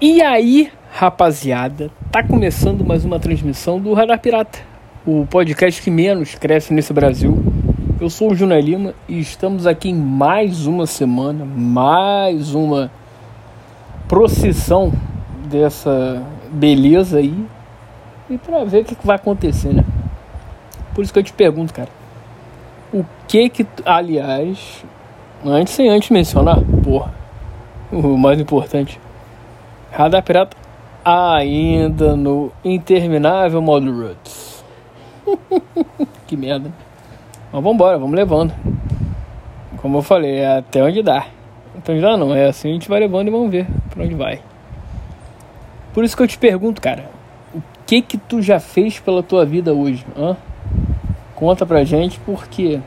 E aí, rapaziada, tá começando mais uma transmissão do Radar Pirata, o podcast que menos cresce nesse Brasil. Eu sou o Júnior Lima e estamos aqui em mais uma semana, mais uma procissão dessa beleza aí e pra ver o que, que vai acontecer, né? Por isso que eu te pergunto, cara, o que que, aliás, antes sem antes mencionar, porra, o mais importante, Radar Pirata ainda no interminável modo Roots. que merda. Mas vambora, vamos levando. Como eu falei, é até onde dá. Então já não, é assim a gente vai levando e vamos ver pra onde vai. Por isso que eu te pergunto, cara, o que que tu já fez pela tua vida hoje? Hã? Conta pra gente porque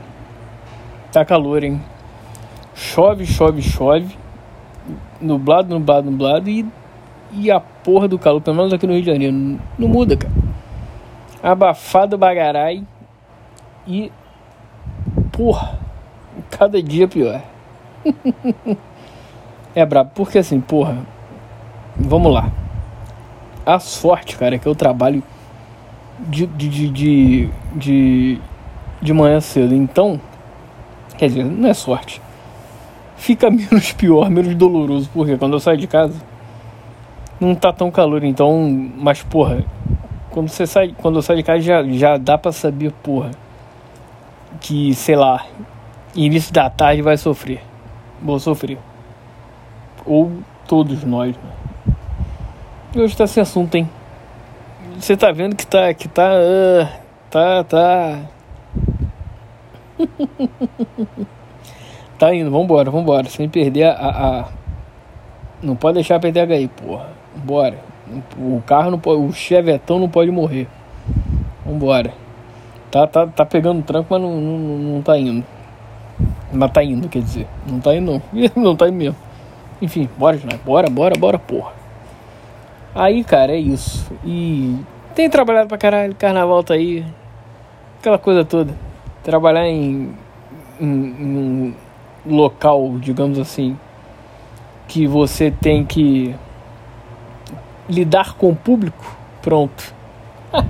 tá calor, hein? Chove, chove, chove. Nublado, nublado, nublado e e a porra do calor, pelo menos aqui no Rio de Janeiro, não, muda, cara. Abafado bagarai e. Porra, cada dia pior. é brabo, porque assim, porra. Vamos lá. A sorte, cara, é que eu trabalho de, de, de, de, de manhã cedo. Então, quer dizer, não é sorte. Fica menos pior, menos doloroso, porque quando eu saio de casa não tá tão calor, então. Mas, porra, quando você sai, quando eu saio de casa já, já dá pra saber, porra, que, sei lá, início da tarde vai sofrer. Vou sofrer. Ou todos nós, né? E hoje tá sem assunto, hein? Você tá vendo que tá. que tá. Uh, tá. tá. tá indo, vambora, vambora. Sem perder a, a. Não pode deixar perder a HI, porra. Bora. O carro não pode. O chevetão não pode morrer. Vambora. Tá, tá, tá pegando tranco, mas não, não, não tá indo. Mas tá indo, quer dizer. Não tá indo não. não tá indo mesmo. Enfim, bora, Junai. Bora, bora, bora, porra. Aí, cara, é isso. E tem trabalhado pra caralho. Carnaval tá aí. Aquela coisa toda. Trabalhar em, em, em um local, digamos assim, que você tem que lidar com o público, pronto.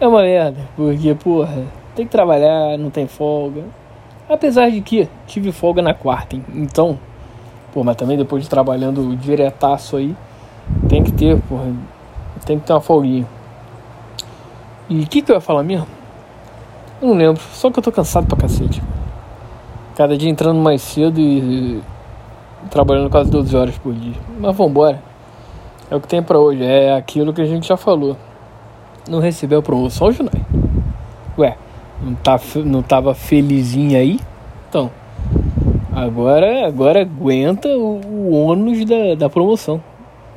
é uma merda, porque, porra, tem que trabalhar, não tem folga. Apesar de que tive folga na quarta, hein? então, pô, mas também depois de trabalhando diretaço aí, tem que ter, porra, tem que ter uma folguinha. E o que, que eu ia falar mesmo? Eu não lembro, só que eu tô cansado pra cacete. Cada dia entrando mais cedo e trabalhando quase 12 horas por dia. Mas vambora. É o que tem para hoje, é aquilo que a gente já falou. Não recebeu promoção, Junai? Ué, não, tá, não tava felizinho aí? Então, agora, agora aguenta o, o ônus da, da promoção.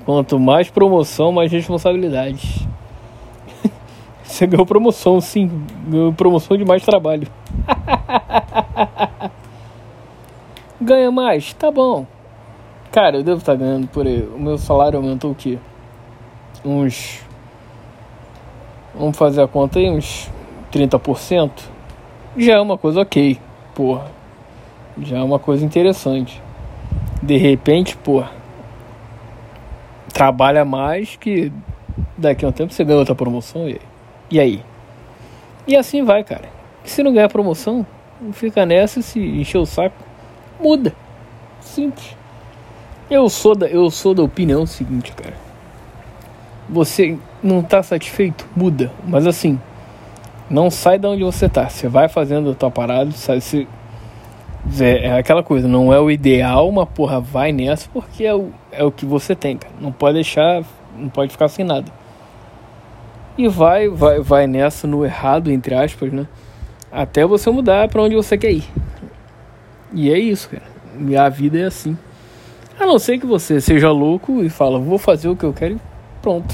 Quanto mais promoção, mais responsabilidade. Você ganhou promoção, sim. Ganhou promoção de mais trabalho. Ganha mais? Tá bom. Cara, eu devo estar ganhando por aí. O meu salário aumentou o quê? Uns. Vamos fazer a conta aí, uns 30%. Já é uma coisa ok, porra. Já é uma coisa interessante. De repente, porra. Trabalha mais que daqui a um tempo você ganha outra promoção e, e aí? E assim vai, cara. se não ganhar promoção, fica nessa se encher o saco, muda. Simples. Eu sou da, eu sou da opinião seguinte, cara. Você não tá satisfeito? Muda. Mas assim, não sai da onde você tá. Você vai fazendo a tua parada, sai, se, é, é, aquela coisa, não é o ideal, mas porra, vai nessa porque é o, é o que você tem, cara. Não pode deixar, não pode ficar sem nada. E vai, vai, vai nessa no errado, entre aspas, né? Até você mudar para onde você quer ir. E é isso, cara. A vida é assim. A não ser que você seja louco e fala, vou fazer o que eu quero e pronto.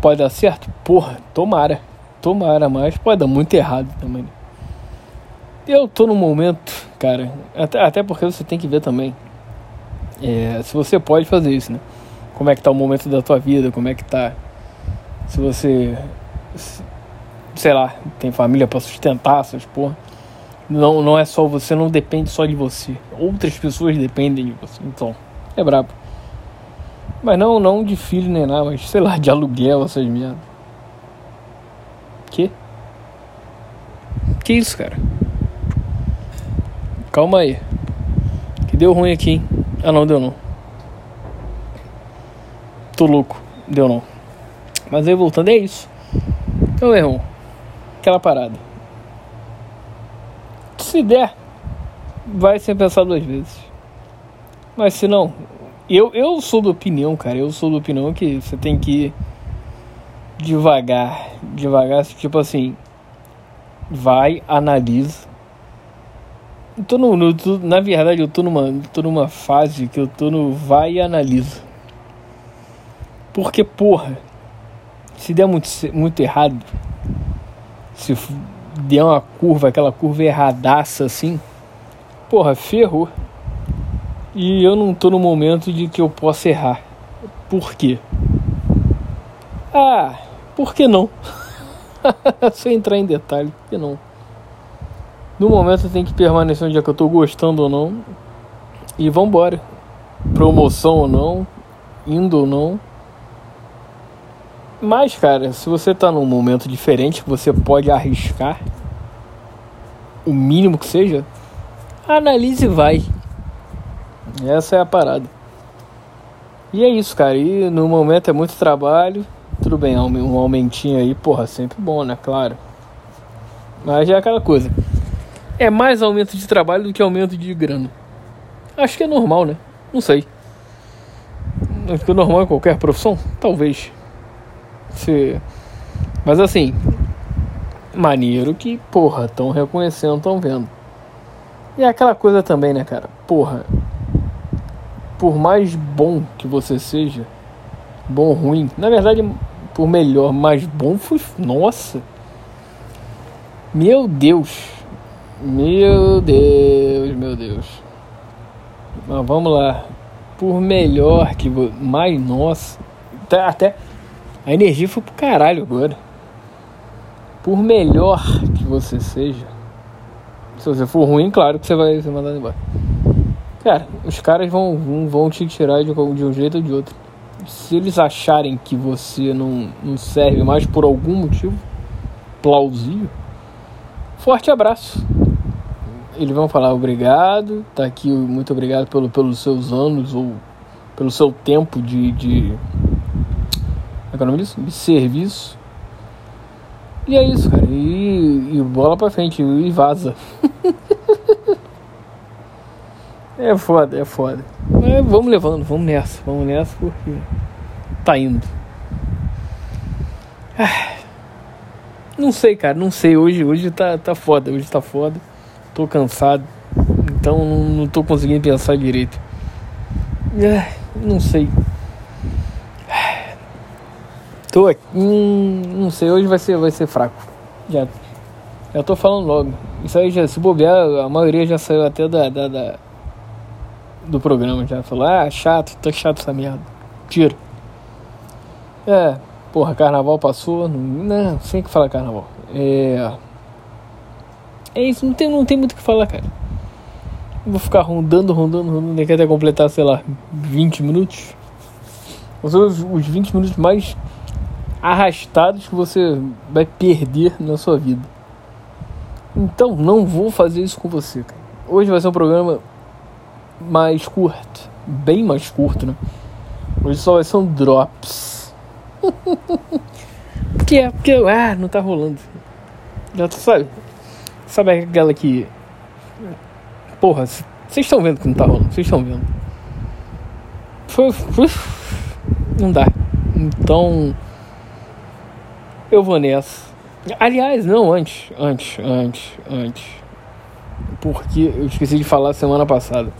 Pode dar certo? Porra, tomara. Tomara, mas pode dar muito errado também. Eu tô num momento, cara, até, até porque você tem que ver também. É, se você pode fazer isso, né? Como é que tá o momento da tua vida, como é que tá. Se você. Sei lá, tem família para sustentar essas porra. Não, não é só você, não depende só de você. Outras pessoas dependem de você. Então, é brabo. Mas não, não de filho nem nada, mas sei lá, de aluguel, essas merdas. Que? Que isso, cara? Calma aí. Que deu ruim aqui, hein? Ah, não, deu não. Tô louco. Deu não. Mas aí voltando, é isso. Então, meu irmão, aquela parada. Se der, vai sem pensar duas vezes. Mas se não, eu, eu sou da opinião, cara. Eu sou da opinião que você tem que ir devagar. Devagar, tipo assim. Vai, analisa. Eu tô no, no, na verdade, eu tô numa, tô numa fase que eu tô no vai e analisa. Porque, porra, se der muito, muito errado, se der uma curva, aquela curva erradaça assim, porra, ferrou. E eu não tô no momento de que eu possa errar. Por quê? Ah, por que não? Sem entrar em detalhe, por que não? No momento tem que permanecer onde é que eu tô gostando ou não. E vambora. Promoção ou não, indo ou não. Mas, cara, se você tá num momento diferente, você pode arriscar o mínimo que seja, analise e vai. Essa é a parada. E é isso, cara. E no momento é muito trabalho. Tudo bem, um aumentinho aí, porra, sempre bom, né? Claro. Mas é aquela coisa. É mais aumento de trabalho do que aumento de grana. Acho que é normal, né? Não sei. Acho que é normal em qualquer profissão? Talvez. Se... Mas assim, maneiro que, porra, estão reconhecendo, estão vendo. E é aquela coisa também, né, cara? Porra, por mais bom que você seja, bom ruim, na verdade, por melhor, mais bom foi. Nossa! Meu Deus! Meu Deus, meu Deus. Mas vamos lá. Por melhor que. Mais nossa. Até, até a energia foi pro caralho agora. Por melhor que você seja. Se você for ruim, claro que você vai ser mandado embora. Cara, os caras vão, vão, te tirar de, de um jeito ou de outro. Se eles acharem que você não, não serve mais por algum motivo plausível, forte abraço. Eles vão falar obrigado, tá aqui, muito obrigado pelo, pelos seus anos ou pelo seu tempo de, de é é o nome disso? De serviço. E é isso, cara. E, e bola pra frente. E vaza. é foda, é foda. Mas vamos levando, vamos nessa. Vamos nessa porque tá indo. Não sei, cara. Não sei. Hoje, hoje tá, tá foda. Hoje tá foda. Tô cansado. Então não, tô conseguindo pensar direito. Não sei. Tô aqui. Hum, não sei, hoje vai ser, vai ser fraco. Já, já tô falando logo. Isso aí já, se bobear, a maioria já saiu até da, da, da do programa. Já falou, ah, chato, tá chato essa merda. Tira. É, porra, carnaval passou. Não, não sem que falar carnaval. É. É isso, não tem, não tem muito o que falar, cara. Vou ficar rondando, rondando, rondando, até completar, sei lá, 20 minutos. Os, os 20 minutos mais arrastados que você vai perder na sua vida. Então não vou fazer isso com você. Hoje vai ser um programa mais curto, bem mais curto, né? Hoje só vai ser um drops. porque é porque ah, não tá rolando. Já tu sabe. Sabe aquela que Porra, vocês estão vendo que não tá rolando, vocês estão vendo. Não dá. Então, eu vou nessa. Aliás, não, antes, antes, antes, antes. Porque eu esqueci de falar semana passada.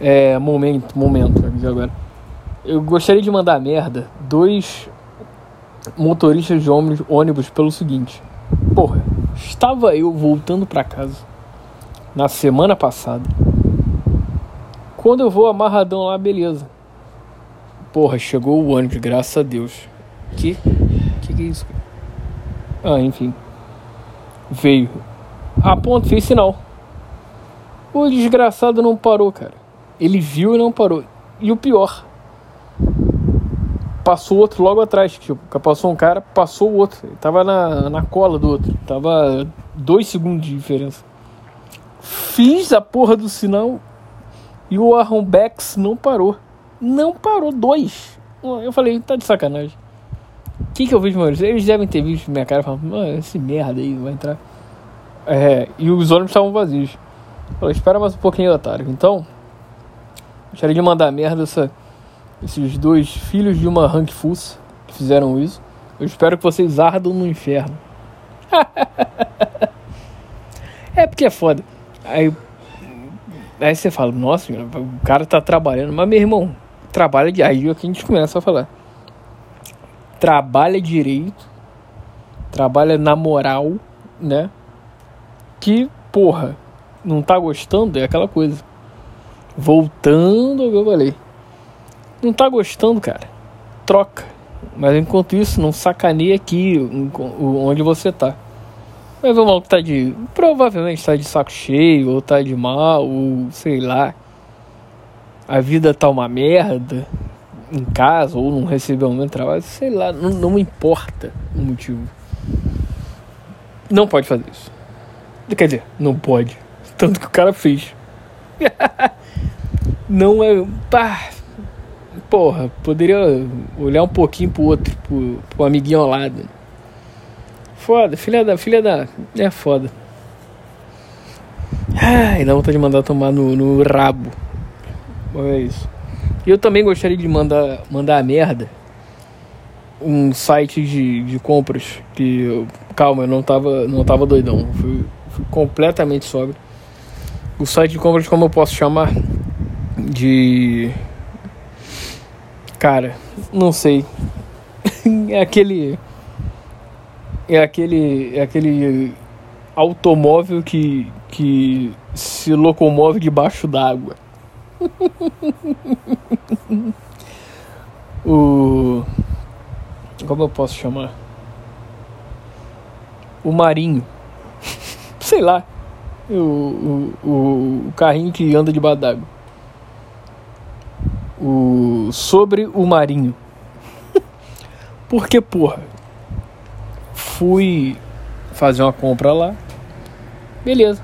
É, momento, momento, agora. Eu gostaria de mandar merda dois motoristas de ônibus, ônibus pelo seguinte. Porra, estava eu voltando para casa na semana passada. Quando eu vou amarradão lá, beleza. Porra, chegou o ônibus, graças a Deus. Que que, é isso? Ah, enfim. Veio. A ponto, fez sinal. O desgraçado não parou, cara. Ele viu e não parou. E o pior, passou outro logo atrás. Tipo, passou um cara, passou o outro. Ele tava na, na cola do outro. Tava dois segundos de diferença. Fiz a porra do sinal e o Aaron Bex não parou. Não parou, dois. Eu falei, tá de sacanagem. O que, que eu vejo, mano? Eles devem ter visto minha cara e falado, esse merda aí vai entrar. É, e os ônibus estavam vazios. Falei, espera mais um pouquinho, otário. Então, gostaria de mandar merda essa esses dois filhos de uma Hank Fuss que fizeram isso. Eu espero que vocês ardam no inferno. é porque é foda. Aí, aí você fala, nossa, o cara tá trabalhando. Mas meu irmão, trabalha de. Aí é que a gente começa a falar. Trabalha direito, trabalha na moral, né? Que, porra, não tá gostando, é aquela coisa. Voltando ao que eu falei. Não tá gostando, cara? Troca. Mas enquanto isso, não sacaneia aqui onde você tá. Ver o maluco tá de. Provavelmente tá de saco cheio, ou tá de mal, ou sei lá. A vida tá uma merda em casa, ou não recebeu um trabalho, sei lá, não, não importa o motivo. Não pode fazer isso. Quer dizer, não pode. Tanto que o cara fez. não é. Pá, porra, poderia olhar um pouquinho pro outro, pro, pro amiguinho ao lado. Foda, filha da. Filha da. É foda. Ai, dá vontade de mandar tomar no, no rabo. É isso. Eu também gostaria de mandar, mandar a merda um site de, de compras que eu, calma, eu não tava, não tava doidão, fui, fui completamente sóbrio. O site de compras, como eu posso chamar? De Cara, não sei. é aquele. É aquele. É aquele automóvel que, que se locomove debaixo d'água. o. Como eu posso chamar? O marinho. Sei lá. O, o, o, carrinho que anda debaixo d'água o sobre o Marinho. Porque, porra, fui fazer uma compra lá. Beleza.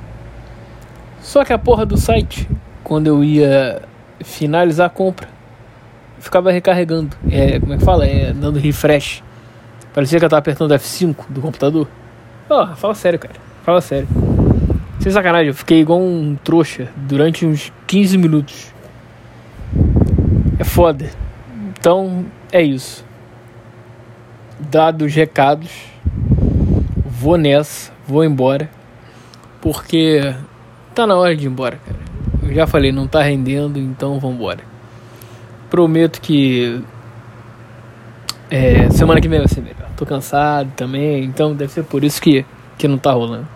Só que a porra do site, quando eu ia finalizar a compra, ficava recarregando. É, como é que fala? É, dando refresh. Parecia que eu tava apertando F5 do computador. Oh, fala sério, cara. Fala sério. Sem sacanagem, eu fiquei igual um trouxa durante uns 15 minutos é foda. Então é isso. Dados os recados, vou nessa, vou embora. Porque tá na hora de ir embora, cara. Já falei, não tá rendendo, então vambora. Prometo que é, semana que vem vai ser melhor. Tô cansado também, então deve ser por isso que, que não tá rolando.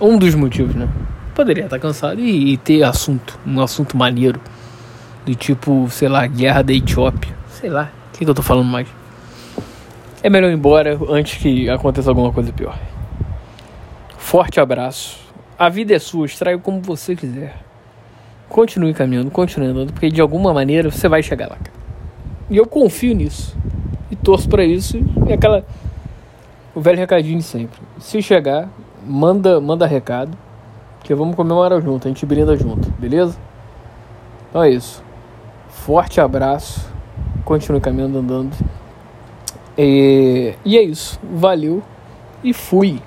Um dos motivos, né? Poderia estar tá cansado e, e ter assunto, um assunto maneiro do tipo, sei lá, guerra da Etiópia. Sei lá, o que, que eu tô falando mais? É melhor ir embora antes que aconteça alguma coisa pior. Forte abraço. A vida é sua, extraia como você quiser. Continue caminhando, continue andando, porque de alguma maneira você vai chegar lá. E eu confio nisso. E torço para isso. E aquela. O velho recadinho de sempre. Se chegar, manda, manda recado. Que vamos comemorar junto, a gente brinda junto, beleza? Então é isso. Forte abraço. Continue caminhando andando. E, e é isso. Valeu. E fui.